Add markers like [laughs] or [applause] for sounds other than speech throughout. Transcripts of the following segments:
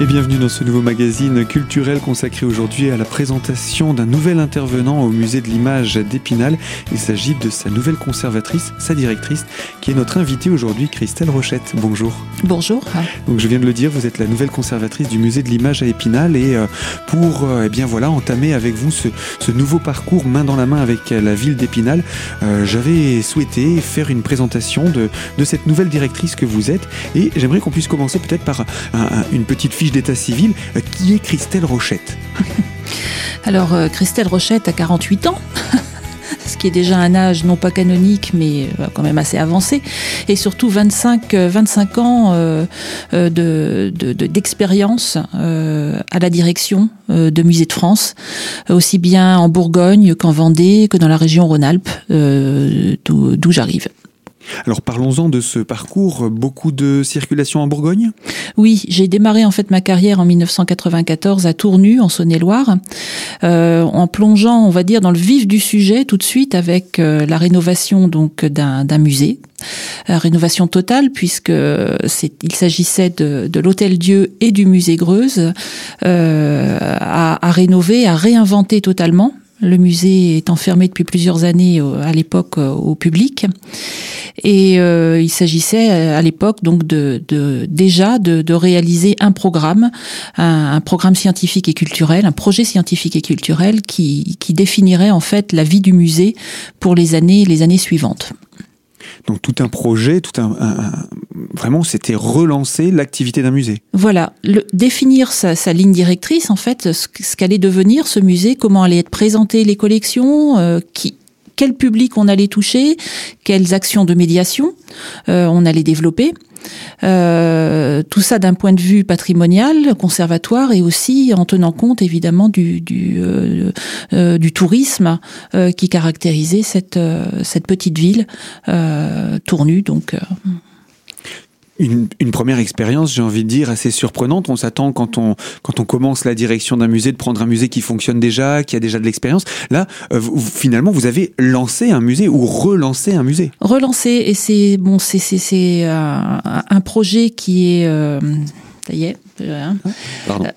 Et bienvenue dans ce nouveau magazine culturel consacré aujourd'hui à la présentation d'un nouvel intervenant au musée de l'image d'Épinal. Il s'agit de sa nouvelle conservatrice, sa directrice, qui est notre invitée aujourd'hui, Christelle Rochette. Bonjour. Bonjour. Donc je viens de le dire, vous êtes la nouvelle conservatrice du musée de l'image à Épinal et euh, pour euh, eh bien voilà entamer avec vous ce, ce, nouveau parcours main dans la main avec la ville d'Épinal, euh, j'avais souhaité faire une présentation de, de cette nouvelle directrice que vous êtes et j'aimerais qu'on puisse commencer peut-être par un, un, une petite fiche d'état civil. Euh, qui est Christelle Rochette [laughs] Alors, euh, Christelle Rochette a 48 ans. [laughs] ce qui est déjà un âge non pas canonique mais euh, quand même assez avancé et surtout 25 25 ans de d'expérience de, à la direction de musées de France aussi bien en Bourgogne qu'en Vendée que dans la région Rhône-Alpes d'où j'arrive. Alors parlons-en de ce parcours, beaucoup de circulation en Bourgogne? Oui, j'ai démarré en fait ma carrière en 1994 à Tournu, en Saône-et-Loire, euh, en plongeant, on va dire, dans le vif du sujet tout de suite avec euh, la rénovation donc d'un musée. Euh, rénovation totale puisque il s'agissait de, l'hôtel Dieu et du musée Greuze à rénover, à réinventer totalement le musée est enfermé depuis plusieurs années à l'époque au public. Et euh, il s'agissait à l'époque donc de, déjà de, réaliser un programme, un, un, programme scientifique et culturel, un projet scientifique et culturel qui, qui définirait en fait la vie du musée pour les années les années suivantes. Donc tout un projet, tout un, vraiment c'était relancer l'activité d'un musée. Voilà, le, définir sa, ligne directrice en fait, ce, qu'allait devenir ce musée, comment allaient être présentées les collections, euh, quel public on allait toucher, quelles actions de médiation euh, on allait développer. Euh, tout ça d'un point de vue patrimonial, conservatoire et aussi en tenant compte évidemment du, du, euh, euh, tourisme qui caractérisait cette, cette petite ville tournue. Donc, une, une, première expérience, j'ai envie de dire, assez surprenante. On s'attend quand on, quand on commence la direction d'un musée de prendre un musée qui fonctionne déjà, qui a déjà de l'expérience. Là, euh, vous, finalement, vous avez lancé un musée ou relancé un musée. Relancé, et c'est bon, c'est c'est un, un projet qui est, euh, ça y est, hein, Pardon. Euh,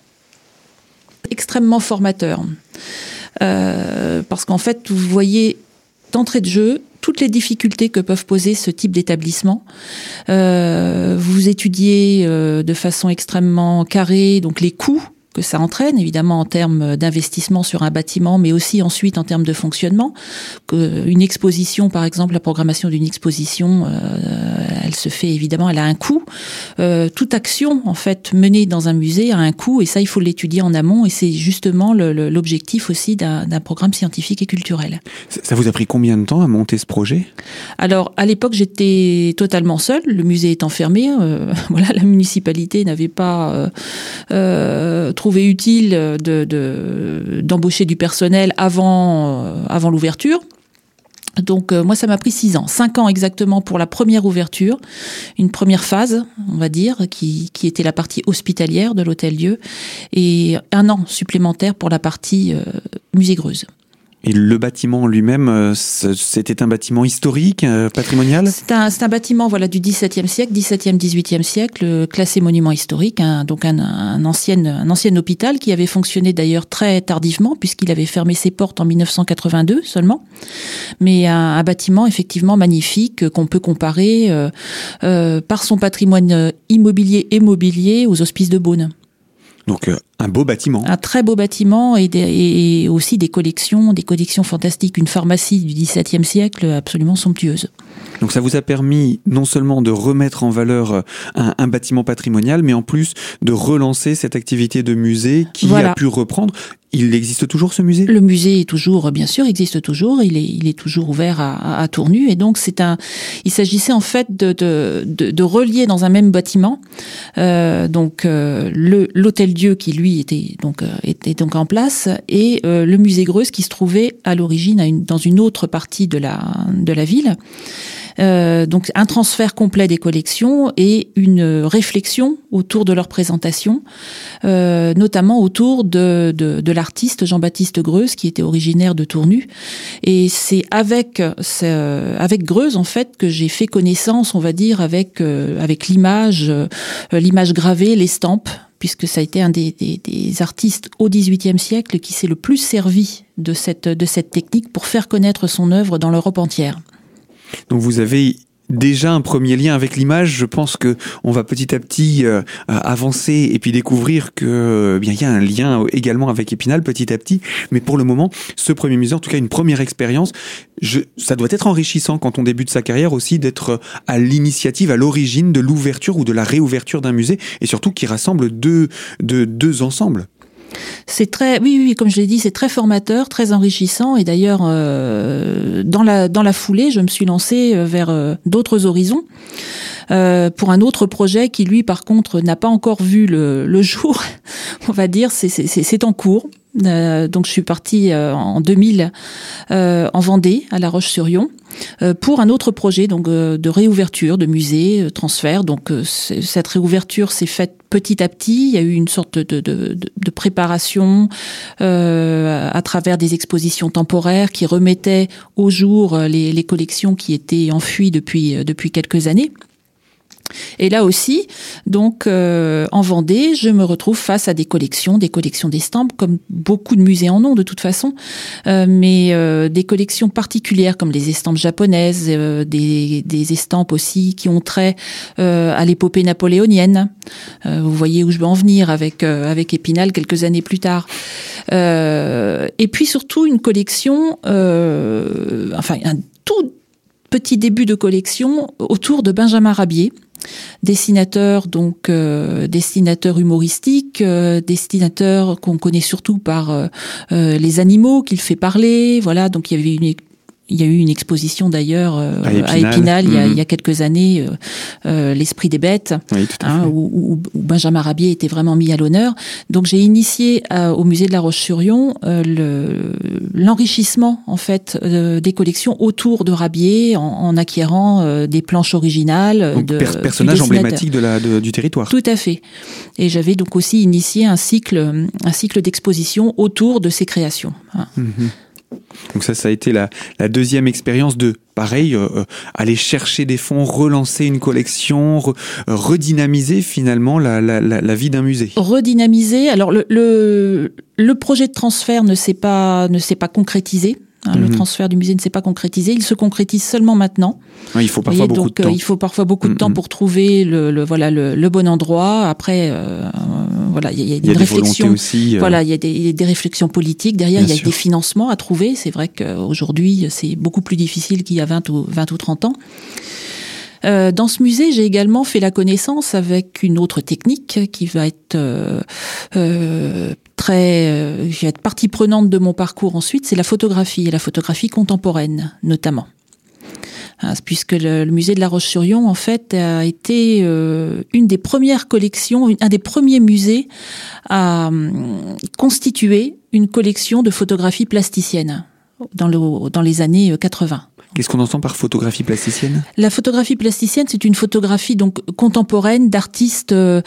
extrêmement formateur. Euh, parce qu'en fait, vous voyez d'entrée de jeu toutes les difficultés que peuvent poser ce type d'établissement. Euh, vous étudiez euh, de façon extrêmement carrée donc les coûts que ça entraîne, évidemment en termes d'investissement sur un bâtiment, mais aussi ensuite en termes de fonctionnement. Une exposition, par exemple, la programmation d'une exposition, euh, elle se fait évidemment, elle a un coût. Euh, toute action, en fait, menée dans un musée a un coût, et ça, il faut l'étudier en amont, et c'est justement l'objectif aussi d'un programme scientifique et culturel. Ça vous a pris combien de temps à monter ce projet? Alors, à l'époque, j'étais totalement seule, le musée étant fermé, euh, [laughs] voilà, la municipalité n'avait pas euh, euh, trouvé utile d'embaucher de, de, du personnel avant, euh, avant l'ouverture. Donc euh, moi ça m'a pris six ans, cinq ans exactement pour la première ouverture, une première phase, on va dire, qui, était la partie hospitalière de l'hôtel Dieu, et un an supplémentaire pour la partie euh, musée Greuze. Et le bâtiment lui-même, euh, c'était un bâtiment historique, euh, patrimonial? C'est un, bâtiment voilà, du XVIIe siècle, XVIIe, XVIIIe siècle, classé monument historique, hein, donc un, ancien, un ancien hôpital qui avait fonctionné d'ailleurs très tardivement, puisqu'il avait fermé ses portes en 1982 seulement. Mais un, bâtiment effectivement magnifique qu'on peut comparer euh, euh, par son patrimoine immobilier et mobilier aux hospices de Beaune. Donc euh, un beau bâtiment. Un très beau bâtiment et, des, et, aussi des collections, des collections fantastiques. Une pharmacie du XVIIe siècle absolument somptueuse. Donc ça vous a permis non seulement de remettre en valeur euh, un, un bâtiment patrimonial, mais en plus de relancer cette activité de musée qui voilà. a pu reprendre. Il existe toujours ce musée? Le musée est toujours, bien sûr, existe toujours. Il est, il est toujours ouvert à, à, à Tournu. Et donc, c'est un. Il s'agissait en fait de, de, de, de, relier dans un même bâtiment, euh, donc euh, le l'hôtel Dieu qui lui était donc euh, était donc en place et euh, le musée Greuze qui se trouvait à l'origine dans une autre partie de la de la ville. Euh, donc un transfert complet des collections et une réflexion autour de leur présentation, euh, notamment autour de, l'artiste Jean-Baptiste Greuze qui était originaire de Tournu. Et c'est avec euh, Greuze en fait que j'ai fait connaissance, on va dire, avec l'image, l'image gravée, l'estampe puisque ça a été un des, des artistes au XVIIIe siècle qui s'est le plus servi de cette, de cette technique pour faire connaître son œuvre dans l'Europe entière. Donc vous avez déjà un premier lien avec l'image. Je pense que on va petit à petit euh, avancer et puis découvrir que euh, bien il y a un lien également avec Épinal petit à petit. Mais pour le moment, ce premier musée, en tout cas une première expérience, je, ça doit être enrichissant quand on débute sa carrière aussi d'être à l'initiative, à l'origine de l'ouverture ou de la réouverture d'un musée et surtout qui rassemble deux, deux, deux ensembles. C'est très, oui, oui, comme je l'ai dit, c'est très formateur, très enrichissant. Et d'ailleurs, euh, dans la dans la foulée, je me suis lancée euh, vers euh, d'autres horizons. pour un autre projet qui, lui, par contre, n'a pas encore vu le, le jour, [laughs] on va dire, c'est en cours. Euh, donc je suis partie euh, en 2000 euh, en Vendée, à La Roche-sur-Yon, pour un autre projet donc de réouverture de musée, transfert. Donc cette réouverture s'est faite petit à petit. Il y a eu une sorte de, de, de, préparation à travers des expositions temporaires qui remettaient au jour les, les collections qui étaient enfuies depuis depuis quelques années. Et là aussi, donc euh, en Vendée, je me retrouve face à des collections, des collections d'estampes, comme beaucoup de musées en ont de toute façon, euh, mais euh, des collections particulières comme les estampes japonaises, des, des, estampes aussi qui ont trait à l'épopée napoléonienne. vous voyez où je veux en venir avec avec Épinal quelques années plus tard. et puis surtout une collection, enfin un tout petit début de collection autour de Benjamin Rabier dessinateur donc euh, dessinateur humoristique, euh, dessinateur qu'on connaît surtout par euh, les animaux qu'il fait parler, voilà donc il y avait une il y a eu une exposition d'ailleurs euh, à Épinal, il, y a, il, y a, mhm. quelques années, euh, euh, l'esprit des bêtes, hein, où, où, Benjamin Rabier était vraiment mis à l'honneur. Donc j'ai initié au musée de la Roche-sur-Yon l'enrichissement en fait des collections autour de Rabier en, en acquérant des planches originales. Donc, de, personnage emblématique de la, du territoire. Tout à fait. Et j'avais donc aussi initié un cycle, un cycle d'exposition autour de ces créations. Hein. Mhm. Donc ça, ça a été la, deuxième expérience de, pareil, euh, euh, aller chercher des fonds, relancer une collection, euh, redynamiser finalement la, vie d'un musée. Redynamiser. Alors le, le, projet de transfert ne s'est pas ne s'est pas concrétisé. Hein, le mhm. transfert du musée ne s'est pas concrétisé. Il se concrétise seulement maintenant. il faut parfois beaucoup de temps. Il faut parfois beaucoup de temps mhm. pour trouver le, voilà le, bon endroit. Après, voilà, il y a, des réflexions. Aussi, euh, Voilà, il y a des, des, réflexions politiques derrière. il y a des financements à trouver. C'est vrai qu'aujourd'hui, c'est beaucoup plus difficile qu'il y a 20 ou 20 ou 30 ans. Euh, dans ce musée, j'ai également fait la connaissance avec une autre technique qui va être euh, euh très, euh, qui va être partie prenante de mon parcours ensuite, c'est la photographie et la photographie contemporaine notamment. Hein, puisque le, musée de la Roche-sur-Yon, en fait, a été euh, une des premières collections, un des premiers musées à hum, constituer une collection de photographies plasticiennes dans les années 80. Euh, Qu'est-ce qu'on entend par photographie plasticienne? La photographie plasticienne, c'est une photographie donc contemporaine d'artistes euh,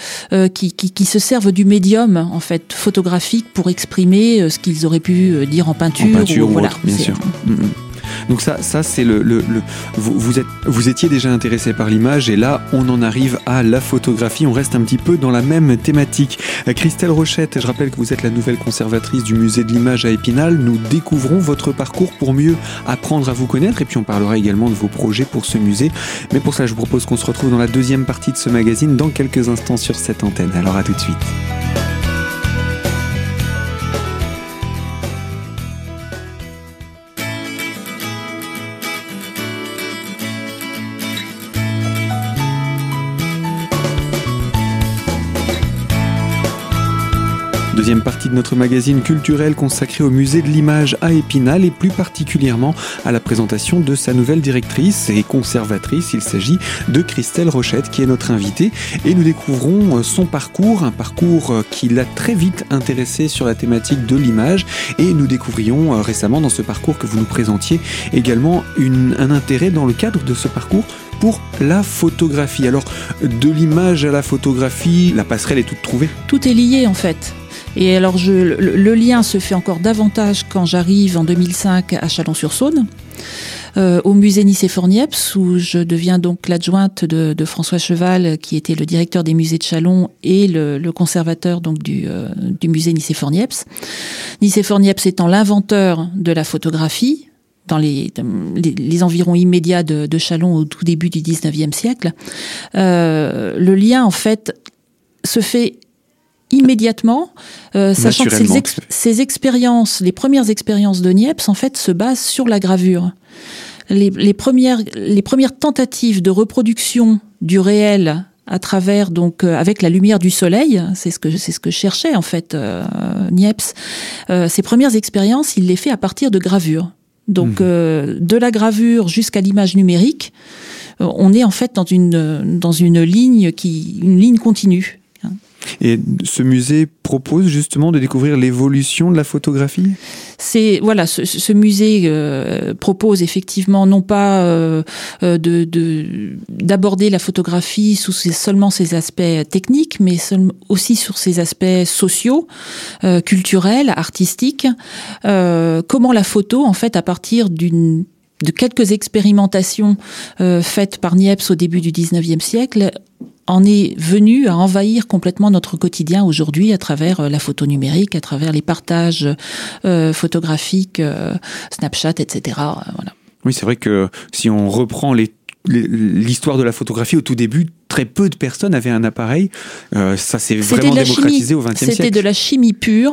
qui, qui, qui, se servent du médium en fait photographique pour exprimer ce qu'ils auraient pu dire en peinture. En peinture ou, voilà, bien sûr. Donc ça, ça c'est le, le, vous, vous, êtes, vous étiez déjà intéressé par l'image et là, on en arrive à la photographie. On reste un petit peu dans la même thématique. Euh, Christelle Rochette, je rappelle que vous êtes la nouvelle conservatrice du musée de l'image à Épinal. Nous découvrons votre parcours pour mieux apprendre à vous connaître et puis on parlera également de vos projets pour ce musée. Mais pour ça, je vous propose qu'on se retrouve dans la deuxième partie de ce magazine dans quelques instants sur cette antenne. Alors à tout de suite. Deuxième partie de notre magazine culturel consacré au musée de l'image à Épinal et plus particulièrement à la présentation de sa nouvelle directrice et conservatrice. Il s'agit de Christelle Rochette qui est notre invitée et nous découvrons son parcours, un parcours qui l'a très vite intéressé sur la thématique de l'image et nous découvrions récemment dans ce parcours que vous nous présentiez également un intérêt dans le cadre de ce parcours pour la photographie. Alors, de l'image à la photographie, la passerelle est toute trouvée? Tout est lié en fait. Et alors, je, le, lien se fait encore davantage quand j'arrive en 2005 à Chalon-sur-Saône. Euh, au musée Nicéphore-Niepce, où je deviens donc l'adjointe de, François Cheval, qui était le directeur des musées de Chalon et le, conservateur donc du, euh, du musée Nicéphore-Niepce. Nicéphore-Niepce étant l'inventeur de la photographie, dans les, les, environs immédiats de, de, Chalon au tout début du 19e siècle, euh, le lien en fait se fait immédiatement, euh, sachant que ces, ces, expériences, les premières expériences de Niepce, en fait, se basent sur la gravure. Les, les, premières, les premières tentatives de reproduction du réel à travers donc euh, avec la lumière du soleil, c'est ce que c'est ce que cherchait en fait euh, Niepce. Ses premières expériences, il les fait à partir de gravures. Donc mmh. de la gravure jusqu'à l'image numérique, on est en fait dans une dans une ligne qui une ligne continue. Et ce musée propose justement de découvrir l'évolution de la photographie? C'est voilà, ce, musée euh, propose effectivement non pas euh, euh, de d'aborder la photographie sous seulement ses aspects techniques, mais aussi sur ses aspects sociaux, culturels, artistiques. comment la photo, en fait, à partir d'une de quelques expérimentations faites par Niepce au début du 19e siècle, en est venu à envahir complètement notre quotidien aujourd'hui à travers euh, la photo numérique, à travers les partages euh, photographiques, euh, Snapchat, etc. Voilà. Oui, c'est vrai que si on reprend l'histoire de la photographie au tout début, très peu de personnes avaient un appareil. Euh, ça s'est vraiment démocratisé au XXe siècle. C'était de la chimie pure.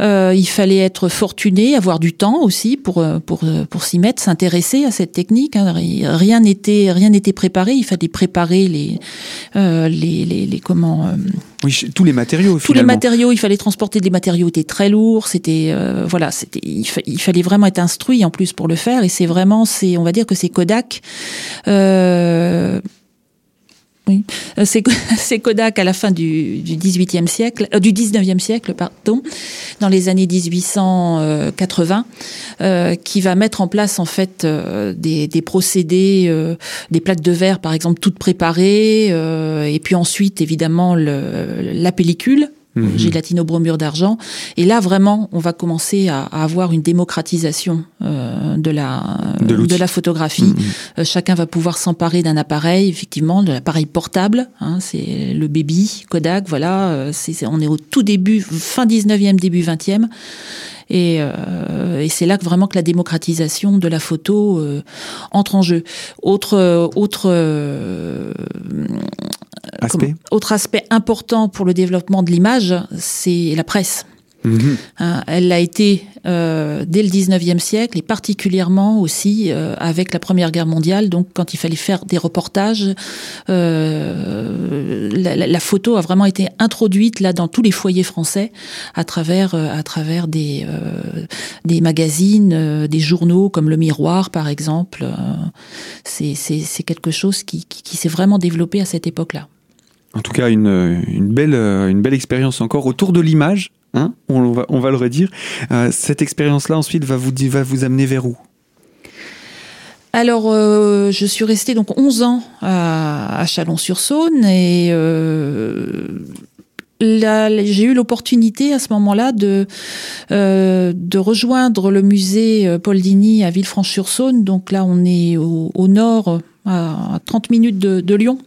Euh, il fallait être fortuné, avoir du temps aussi pour euh, pour pour s'y mettre, s'intéresser à cette technique. Hein. Rien n'était rien n'était préparé. Il fallait préparer les les, les, les comment oui, tous les matériaux. Tous les matériaux, il fallait transporter des matériaux étaient très lourds. C'était euh, voilà, c'était il, fallait vraiment être instruit en plus pour le faire. Et c'est vraiment, c'est on va dire que c'est Kodak. Euh, oui. Euh, [laughs] c'est Kodak à la fin du, du 18e siècle, euh, du 19e siècle, pardon, dans les années 1880, euh, qui va mettre en place en fait euh, des, des, procédés, des plaques de verre par exemple toutes préparées, et puis ensuite évidemment le, la pellicule Mhm. gélatino-bromure d'argent. Et là, vraiment, on va commencer à, avoir une démocratisation euh, de la de, la photographie. Mhm. Euh, chacun va pouvoir s'emparer d'un appareil, effectivement, de l'appareil portable. Hein, c'est le baby Kodak. Voilà, euh, c'est, on est au tout début, fin 19e, début 20e. Et, euh, et c'est là que vraiment que la démocratisation de la photo euh, entre en jeu. Autre autre euh, aspect? autre aspect important pour le développement de l'image, c'est la presse. Hein, elle l'a été euh, dès le 19e siècle et particulièrement aussi euh, avec la Première Guerre mondiale. Donc, quand il fallait faire des reportages, euh, la, photo a vraiment été introduite là dans tous les foyers français à travers euh, à travers des euh, des magazines, des journaux comme Le Miroir par exemple. c'est c'est quelque chose qui, qui, qui s'est vraiment développé à cette époque-là. En tout cas, une, une belle, une belle expérience encore autour de l'image, Hein on, va, on va le redire. Euh, cette expérience-là, ensuite, va vous, va vous amener vers où? Alors, euh, je suis restée donc 11 ans à, Chalon-sur-Saône et euh, j'ai eu l'opportunité à ce moment-là de de rejoindre le musée Paul Digny à Villefranche-sur-Saône. Donc là, on est au, nord, à 30 minutes de Lyon.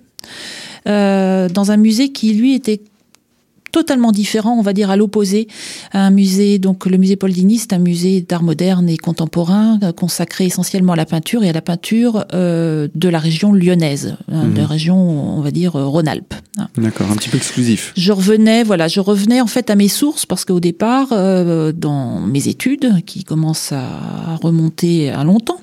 dans un musée qui lui était totalement différent, on va dire à l'opposé. Un musée, donc le musée Paul Dini, c'est un musée d'art moderne et contemporain euh, consacré essentiellement à la peinture et à la peinture euh, de la région lyonnaise, hein, de la mhm. région, on va dire, euh, Rhône-Alpes. Hein. D'accord, un petit peu exclusif. Je revenais, voilà, je revenais en fait à mes sources parce qu'au départ, dans mes études, qui commencent à remonter à longtemps,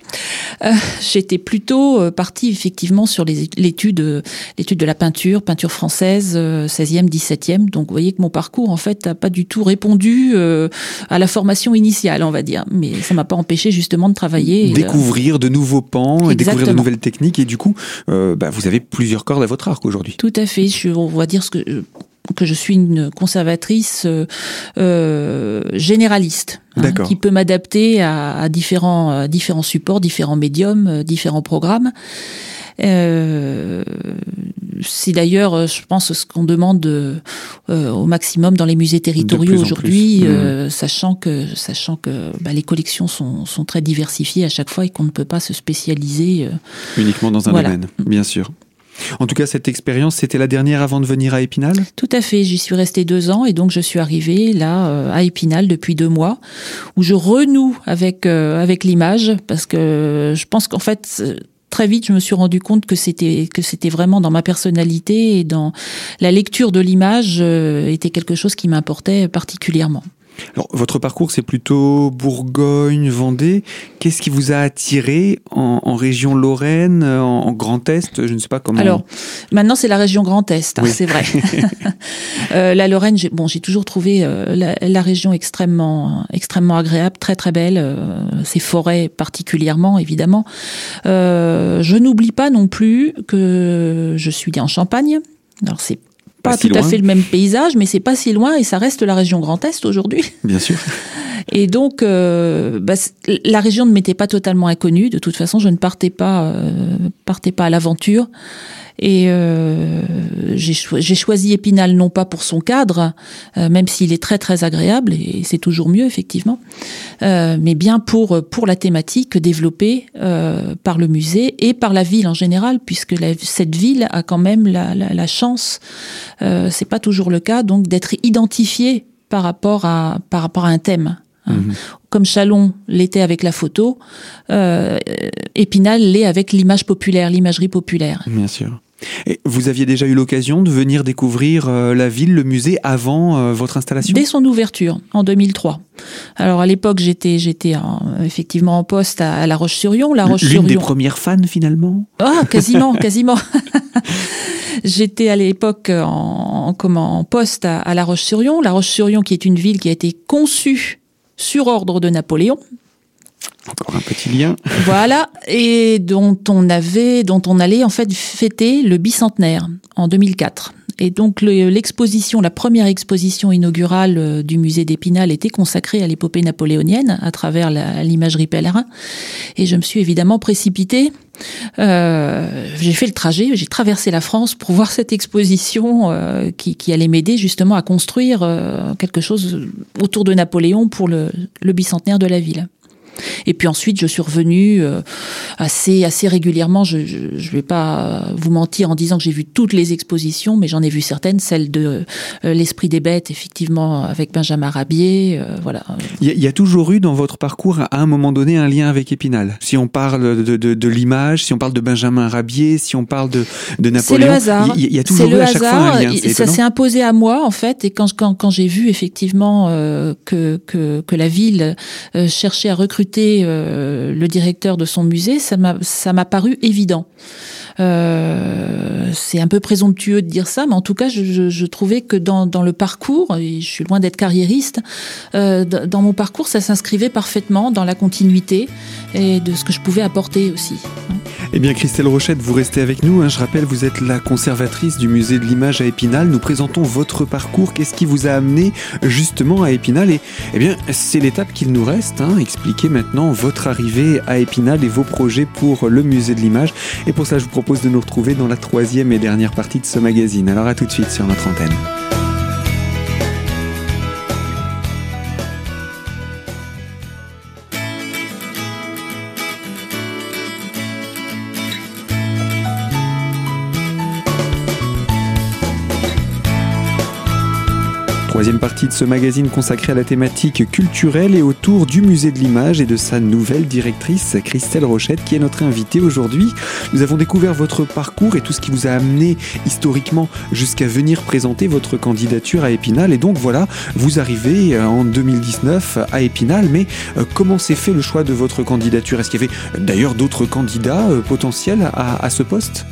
j'étais plutôt partie effectivement sur l'étude, l'étude de la peinture, peinture française, 16e, 17e, donc voyez que mon parcours, en fait, n'a pas du tout répondu euh, à la formation initiale, on va dire. Mais ça m'a pas empêché justement de travailler. Découvrir de nouveaux pans, et découvrir de nouvelles techniques. Et du coup, euh, bah, vous avez plusieurs cordes à votre arc aujourd'hui. Tout à fait. Je, on va dire ce que que je suis une conservatrice euh, généraliste, hein, qui peut m'adapter à, différents, différents supports, différents médiums, différents programmes. Euh, c'est d'ailleurs, je pense, ce qu'on demande au maximum dans les musées territoriaux aujourd'hui, mmh. sachant que, sachant que bah, les collections sont, sont, très diversifiées à chaque fois et qu'on ne peut pas se spécialiser uniquement dans un domaine, bien sûr. En tout cas, cette expérience, c'était la dernière avant de venir à Épinal? Tout à fait. J'y suis restée deux ans et donc je suis arrivée là euh, à Épinal depuis deux mois, où je renoue avec euh, avec l'image parce que je pense qu'en fait très vite, je me suis rendu compte que c'était que c'était vraiment dans ma personnalité et dans la lecture de l'image euh, était quelque chose qui m'importait particulièrement. Alors, votre parcours, c'est plutôt Bourgogne, Vendée. Qu'est-ce qui vous a attiré en, région Lorraine, en, Grand Est? Je ne sais pas comment. Alors, maintenant, c'est la région Grand Est, hein, c'est vrai. [laughs] euh, la Lorraine, j'ai, bon, j'ai toujours trouvé euh, la, région extrêmement, extrêmement agréable, très très belle. Euh, ces forêts particulièrement, évidemment. Euh, je n'oublie pas non plus que je suis en Champagne. Alors c'est pas, tout à fait le même paysage, mais c'est pas si loin et ça reste la région Grand Est aujourd'hui. Bien sûr. [laughs] Et donc, euh, bah, la région ne m'était pas totalement inconnue. De toute façon, je ne partais pas, euh, partais pas à l'aventure. Et euh, j'ai choisi Épinal non pas pour son cadre, euh, même s'il est très très agréable et c'est toujours mieux effectivement, euh, mais bien pour pour la thématique développée euh, par le musée et par la ville en général, puisque la, cette ville a quand même la, la, la chance, euh, c'est pas toujours le cas, donc d'être identifiée par rapport à par rapport à un thème. Mhm. Comme Chalon l'était avec la photo, euh, Épinal l'est avec l'image populaire, l'imagerie populaire. Bien sûr. Et vous aviez déjà eu l'occasion de venir découvrir euh, la ville, le musée avant euh, votre installation? Dès son ouverture en 2003. Alors à l'époque, j'étais j'étais effectivement en poste à, La Roche-sur-Yon. La Roche-sur-Yon. L'une des premières fans finalement? Ah, quasiment, [laughs] quasiment. [laughs] j'étais à l'époque en, en, poste à, à La Roche-sur-Yon. La Roche-sur-Yon, qui est une ville qui a été conçue sur ordre de Napoléon. Encore un petit lien. Voilà, et dont on avait, dont on allait en fait fêter le bicentenaire en 2004. Et donc l'exposition, la première exposition inaugurale euh, du musée d'Épinal était consacrée à l'épopée napoléonienne à travers l'imagerie pèlerin. Et je me suis évidemment précipitée. Euh, j'ai fait le trajet, j'ai traversé la France pour voir cette exposition euh, qui, allait m'aider justement à construire quelque chose autour de Napoléon pour le bicentenaire de la ville. Et puis ensuite, je suis revenue euh, assez assez régulièrement. Je ne vais pas vous mentir en disant que j'ai vu toutes les expositions, mais j'en ai vu certaines, celle de euh, l'esprit des bêtes, effectivement, avec Benjamin Rabier. Euh, voilà. Il y, a toujours eu dans votre parcours, à un moment donné, un lien avec Épinal. Si on parle de, de, de l'image, si on parle de Benjamin Rabier, si on parle de, de Napoléon, le hasard. Il, y, a toujours eu à chaque fois un lien. Ça s'est imposé à moi, en fait, et quand, quand, quand j'ai vu effectivement que, que, que la ville cherchait à recruter euh, le directeur de son musée, ça m'a paru évident. Euh, c'est un peu présomptueux de dire ça, mais en tout cas, je, trouvais que dans, dans, le parcours, et je suis loin d'être carriériste, euh, dans mon parcours, ça s'inscrivait parfaitement dans la continuité et de ce que je pouvais apporter aussi. Eh bien, Christelle Rochette, vous restez avec nous. Hein. Je rappelle, vous êtes la conservatrice du musée de l'image à Épinal. Nous présentons votre parcours. Qu'est-ce qui vous a amené justement à Épinal? Et eh bien, c'est l'étape qu'il nous reste. Hein. Expliquez maintenant votre arrivée à Épinal et vos projets pour le musée de l'image. Et pour ça, je vous propose de nous retrouver dans la troisième et dernière partie de ce magazine. Alors à tout de suite sur notre antenne. Troisième partie de ce magazine consacré à la thématique culturelle et autour du musée de l'image et de sa nouvelle directrice, Christelle Rochette, qui est notre invitée aujourd'hui. Nous avons découvert votre parcours et tout ce qui vous a amené historiquement jusqu'à venir présenter votre candidature à Épinal. Et donc voilà, vous arrivez euh, en 2019 à Épinal, mais euh, comment s'est fait le choix de votre candidature? Est-ce qu'il y avait d'ailleurs d'autres candidats euh, potentiels à, ce poste?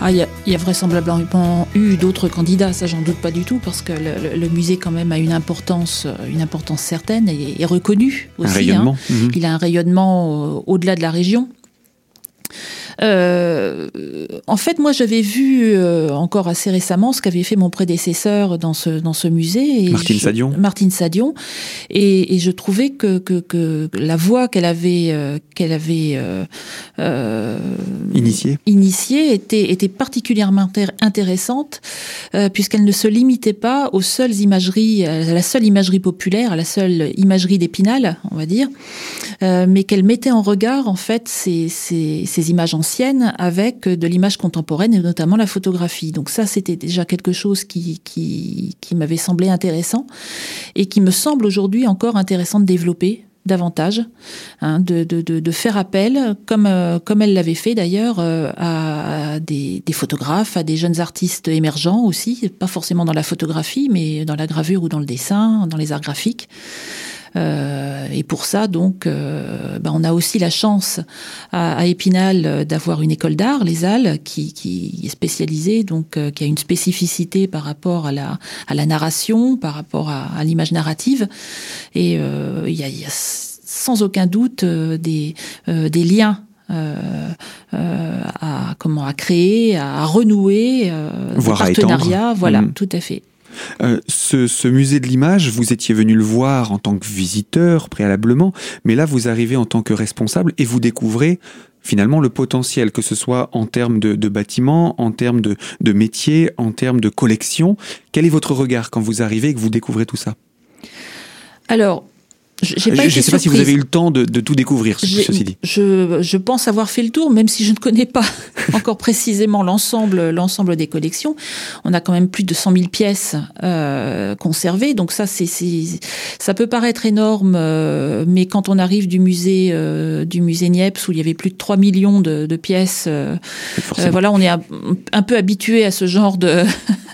Ah, il y, a vraisemblablement eu d'autres candidats, ça j'en doute pas du tout, parce que le, le musée quand même a une importance, euh, une importance certaine et est reconnu aussi. Un rayonnement. Hein. Mhm. Il a un rayonnement euh, au-delà de la région. Euh, En fait, moi, j'avais vu euh, encore assez récemment ce qu'avait fait mon prédécesseur dans ce dans ce musée. Et Martine je, Sadion. Martine Sadion, et, et je trouvais que que, que la voie qu'elle avait euh, qu'elle avait euh, initiée initiée était était particulièrement intéressante puisqu'elle ne se limitait pas aux seules imageries, à la seule imagerie populaire, à la seule imagerie d'Épinal, on va dire, mais qu'elle mettait en regard en fait ces, ces, ces images anciennes avec de l'image contemporaine et notamment la photographie. Donc ça, c'était déjà quelque chose qui, qui, m'avait semblé intéressant et qui me semble aujourd'hui encore intéressant de développer davantage, hein, de, de, de, faire appel, comme, euh, comme elle l'avait fait d'ailleurs, euh, à, des, photographes, à des jeunes artistes émergents aussi, pas forcément dans la photographie, mais dans la gravure ou dans le dessin, dans les arts graphiques. Euh, et pour ça, donc, euh, ben, on a aussi la chance à, à Épinal d'avoir une école d'art, les Halles, qui, qui, est spécialisée, donc euh, qui a une spécificité par rapport à la, à la narration, par rapport à, à l'image narrative. Et euh, il y, a, y, a, sans aucun doute des, des liens euh, euh, à comment à créer, à renouer, euh, Voir des partenariats, voilà, mmh. tout à fait. Euh, ce, musée de l'image, vous étiez venu le voir en tant que visiteur préalablement, mais là vous arrivez en tant que responsable et vous découvrez finalement le potentiel, que ce soit en termes de, bâtiments, en termes de, de métiers, en termes de collection. Quel est votre regard quand vous arrivez et que vous découvrez tout ça? Alors, je ne sais pas si vous avez eu le temps de, de tout découvrir, ceci dit. Je, je, pense avoir fait le tour, même si je ne connais pas [laughs] encore précisément l'ensemble l'ensemble des collections. On a quand même plus de 100 000 pièces euh, conservées, donc ça c'est ça peut paraître énorme, euh, mais quand on arrive du musée euh, du musée Niepce où il y avait plus de 3 millions de, de pièces, euh, voilà, on est un, un, peu habitué à ce genre de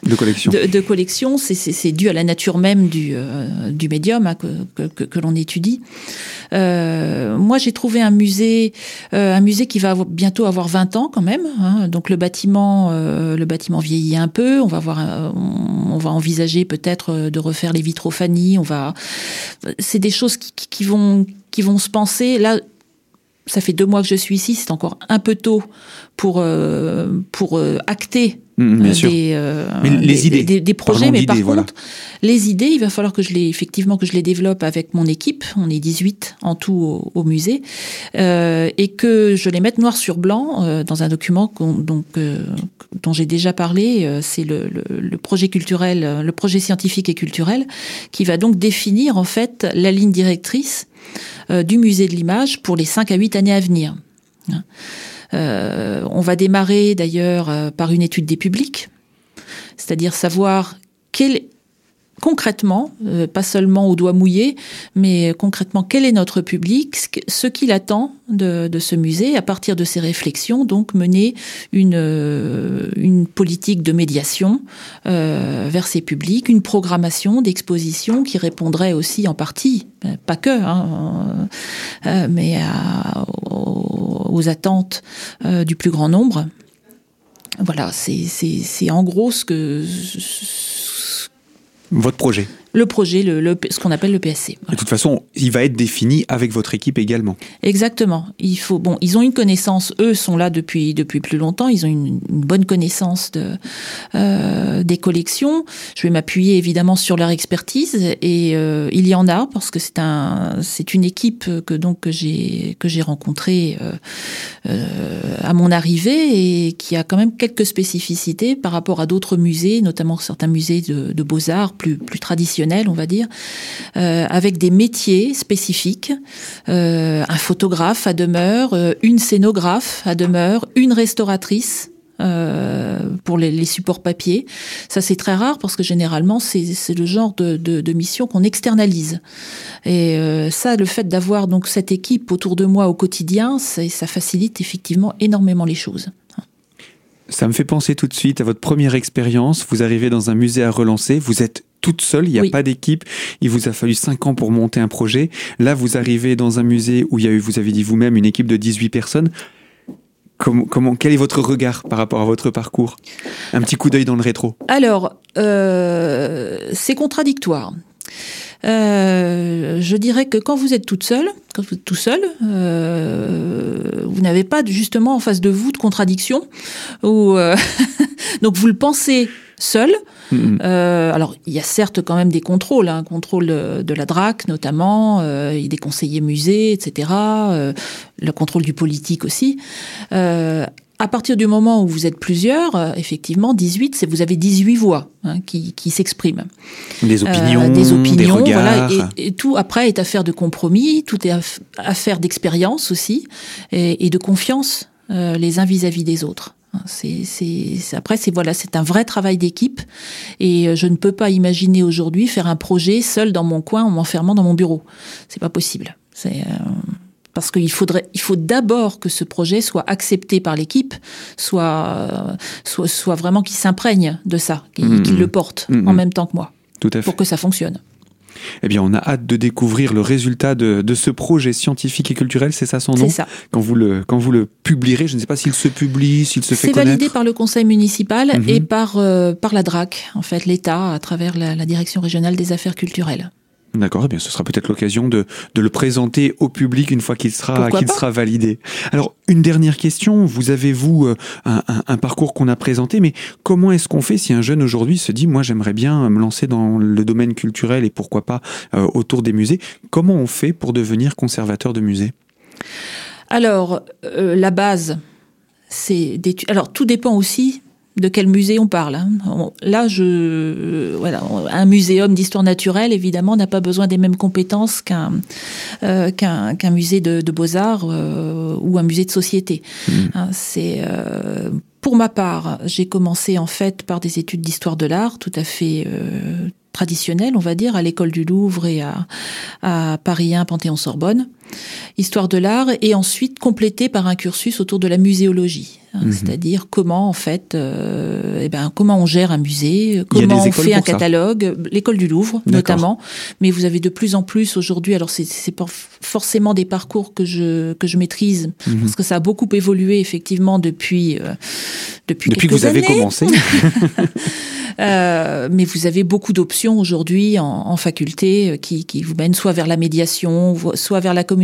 de collection. [laughs] De, de collection, c'est dû à la nature même du du médium hein, que, que, que l'on étudie. Euh, moi, j'ai trouvé un musée, euh, un musée qui va bientôt avoir 20 ans quand même. Hein. Donc le bâtiment, euh, le bâtiment vieillit un peu. On va voir, va envisager peut-être de refaire les vitrophanies. On va, c'est des choses qui, qui, vont, qui vont se penser là. Ça fait deux mois que je suis ici, c'est encore un peu tôt pour pour acter Mmh, bien sûr. des, euh, mais les des, idées. des, des projets, mais par contre, voilà. les idées, il va falloir que je les, effectivement, que je les développe avec mon équipe. On est 18 en tout au, au musée, euh, et que je les mette noir sur blanc euh, dans un document donc euh, dont j'ai déjà parlé. Euh, c'est le, le, le, projet culturel, le projet scientifique et culturel, qui va donc définir en fait la ligne directrice euh, du musée de l'image pour les 5 à 8 années à venir. Euh, on va démarrer d'ailleurs euh, par une étude des publics, c'est-à-dire savoir quel concrètement, euh, pas seulement au doigt mouillé, mais concrètement quel est notre public, ce qu'il attend de, ce musée, à partir de ces réflexions, donc mener une, euh, politique de médiation euh, vers ces publics, une programmation d'exposition qui répondrait aussi en partie, pas que, hein, mais à, aux, attentes du plus grand nombre. Voilà, c'est en gros ce que votre projet Le projet, le, le, ce qu'on appelle le PSC. Voilà. De toute façon, il va être défini avec votre équipe également. Exactement. Il faut, bon, ils ont une connaissance, eux sont là depuis, depuis plus longtemps, ils ont une, une bonne connaissance de, euh, des collections. Je vais m'appuyer évidemment sur leur expertise et euh, il y en a parce que c'est un, c'est une équipe que donc que j'ai que j'ai rencontrée euh, euh, à mon arrivée et qui a quand même quelques spécificités par rapport à d'autres musées, notamment certains musées de, de beaux arts plus plus traditionnels, on va dire, euh, avec des métiers spécifiques, euh, un photographe à demeure, euh, une scénographe à demeure, une restauratrice. Pour les, supports papier. Ça, c'est très rare parce que généralement, c'est le genre de, mission qu'on externalise. Et ça, le fait d'avoir donc cette équipe autour de moi au quotidien, ça facilite effectivement énormément les choses. Ça me fait penser tout de suite à votre première expérience. Vous arrivez dans un musée à relancer, vous êtes toute seule, il n'y a oui. pas d'équipe. Il vous a fallu 5 ans pour monter un projet. Là, vous arrivez dans un musée où il y a eu, vous avez dit vous-même, une équipe de 18 personnes. Comment, comment, quel est votre regard par rapport à votre parcours? Un petit coup d'œil dans le rétro. Alors, euh, c'est contradictoire. euh, Je dirais que quand vous êtes toute seule, quand vous êtes tout seul, euh, vous n'avez pas justement en face de vous de contradiction. Ou euh, [laughs] donc vous le pensez seul. Mhm. Euh, alors, il y a certes quand même des contrôles, hein, contrôle de, la DRAC notamment, euh, des conseillers musées, etc. euh, le contrôle du politique aussi. Euh, à partir du moment où vous êtes plusieurs, euh, effectivement, 18, c'est vous avez 18 voix hein, qui, qui s'expriment. Des opinions, Euh, des opinions, regards. voilà, et, et tout après est affaire de compromis, tout est aff- affaire d'expérience aussi et, et de confiance euh, les uns vis-à-vis des autres. C'est, après, c'est voilà, c'est un vrai travail d'équipe et euh, je ne peux pas imaginer aujourd'hui faire un projet seul dans mon coin en m'enfermant dans mon bureau. C'est pas possible. C'est euh, parce qu'il faudrait, il faut d'abord que ce projet soit accepté par l'équipe, soit, euh, soit, soit vraiment qu'il s'imprègne de ça, qu'il, Mhm. qu'il le porte Mhm. en même temps que moi, Tout à fait. pour que ça fonctionne. Eh bien, on a hâte de découvrir le résultat de, de ce projet scientifique et culturel. C'est ça son nom C'est ça. quand vous le quand vous le publierez. Je ne sais pas s'il se publie, s'il se fait C'est validé par le conseil municipal Mhm. et par, euh, par la DRAC, en fait, l'État, à travers la, la direction régionale des affaires culturelles. D'accord, eh bien ce sera peut-être l'occasion de, de le présenter au public une fois qu'il sera, qu'il sera validé. Alors, une dernière question. Vous avez, vous, euh, un, un- un parcours qu'on a présenté, mais comment est-ce qu'on fait si un jeune aujourd'hui se dit, moi j'aimerais bien me lancer dans le domaine culturel et pourquoi pas euh, autour des musées Comment on fait pour devenir conservateur de musée Alors, euh, la base, c'est d'étu- Alors, tout dépend aussi de quel musée on parle. hein. On- Là, je, voilà, un muséum d'histoire naturelle, évidemment, n'a pas besoin des mêmes compétences qu'un euh, qu'un musée de, de beaux-arts euh, ou un musée de société. Hein, c'est euh, pour ma part, j'ai commencé en fait par des études d'histoire de l'art, tout à fait euh, traditionnelles, on va dire, à l'école du Louvre et à, à Paris 1, Panthéon-Sorbonne, histoire de l'art, et ensuite complété par un cursus autour de la muséologie, hein, Mhm. c'est-à-dire comment en fait, euh, eh ben, comment on gère un musée, comment on fait un ça. catalogue, l'école du Louvre notamment, mais vous avez de plus en plus aujourd'hui, alors c'est pas forcément des parcours que je que je maîtrise Mhm. parce que ça a beaucoup évolué effectivement depuis euh, depuis, Depuis que vous avez commencé [laughs] [laughs] Euh, mais vous avez beaucoup d'options aujourd'hui en, en faculté euh, qui, qui vous mènent soit vers la médiation, soit vers la communication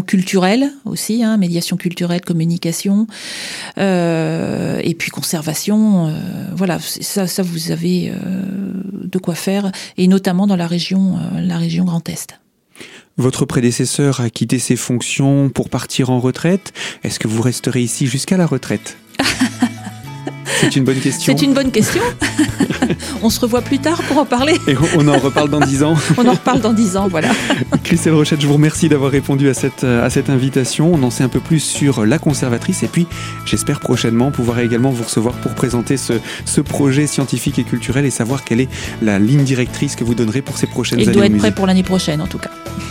culturelle aussi, hein, médiation culturelle, communication, euh, et puis conservation. euh, voilà, ça, ça vous avez euh, de quoi faire, et notamment dans la région, la région Grand Est. Votre prédécesseur a quitté ses fonctions pour partir en retraite. Est-ce que vous resterez ici jusqu'à la retraite? [laughs] C'est une bonne question. C'est une bonne question. [laughs] On se revoit plus tard pour en parler. Et on en reparle dans dix ans. [laughs] On en reparle dans dix ans, voilà. [laughs] Christelle Rochette, je vous remercie d'avoir répondu à cette, à cette invitation. On en sait un peu plus sur la conservatrice et puis j'espère prochainement pouvoir également vous recevoir pour présenter ce, ce projet scientifique et culturel et savoir quelle est la ligne directrice que vous donnerez pour ces prochaines Il années doit au être prêt pour l'année prochaine, en tout cas.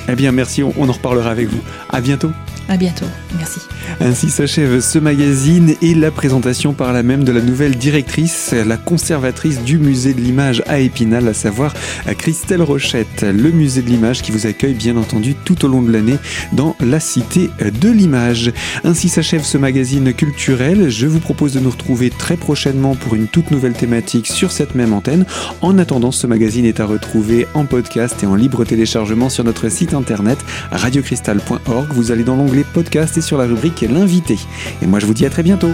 Eh bien merci, on, on en reparlera avec vous. À bientôt. À bientôt. Merci. Ainsi s'achève ce magazine et la présentation par la même de la nouvelle directrice, la conservatrice du musée de l'image à Épinal, à savoir Christelle Rochette, le musée de l'image qui vous accueille bien entendu tout au long de l'année dans la cité de l'image. Ainsi s'achève ce magazine culturel. Je vous propose de nous retrouver très prochainement pour une toute nouvelle thématique sur cette même antenne. En attendant, ce magazine est à retrouver en podcast et en libre téléchargement sur notre site internet radiocristal.org. Vous allez dans l'onglet podcast et sur la rubrique l'invité. Et moi je vous dis à très bientôt.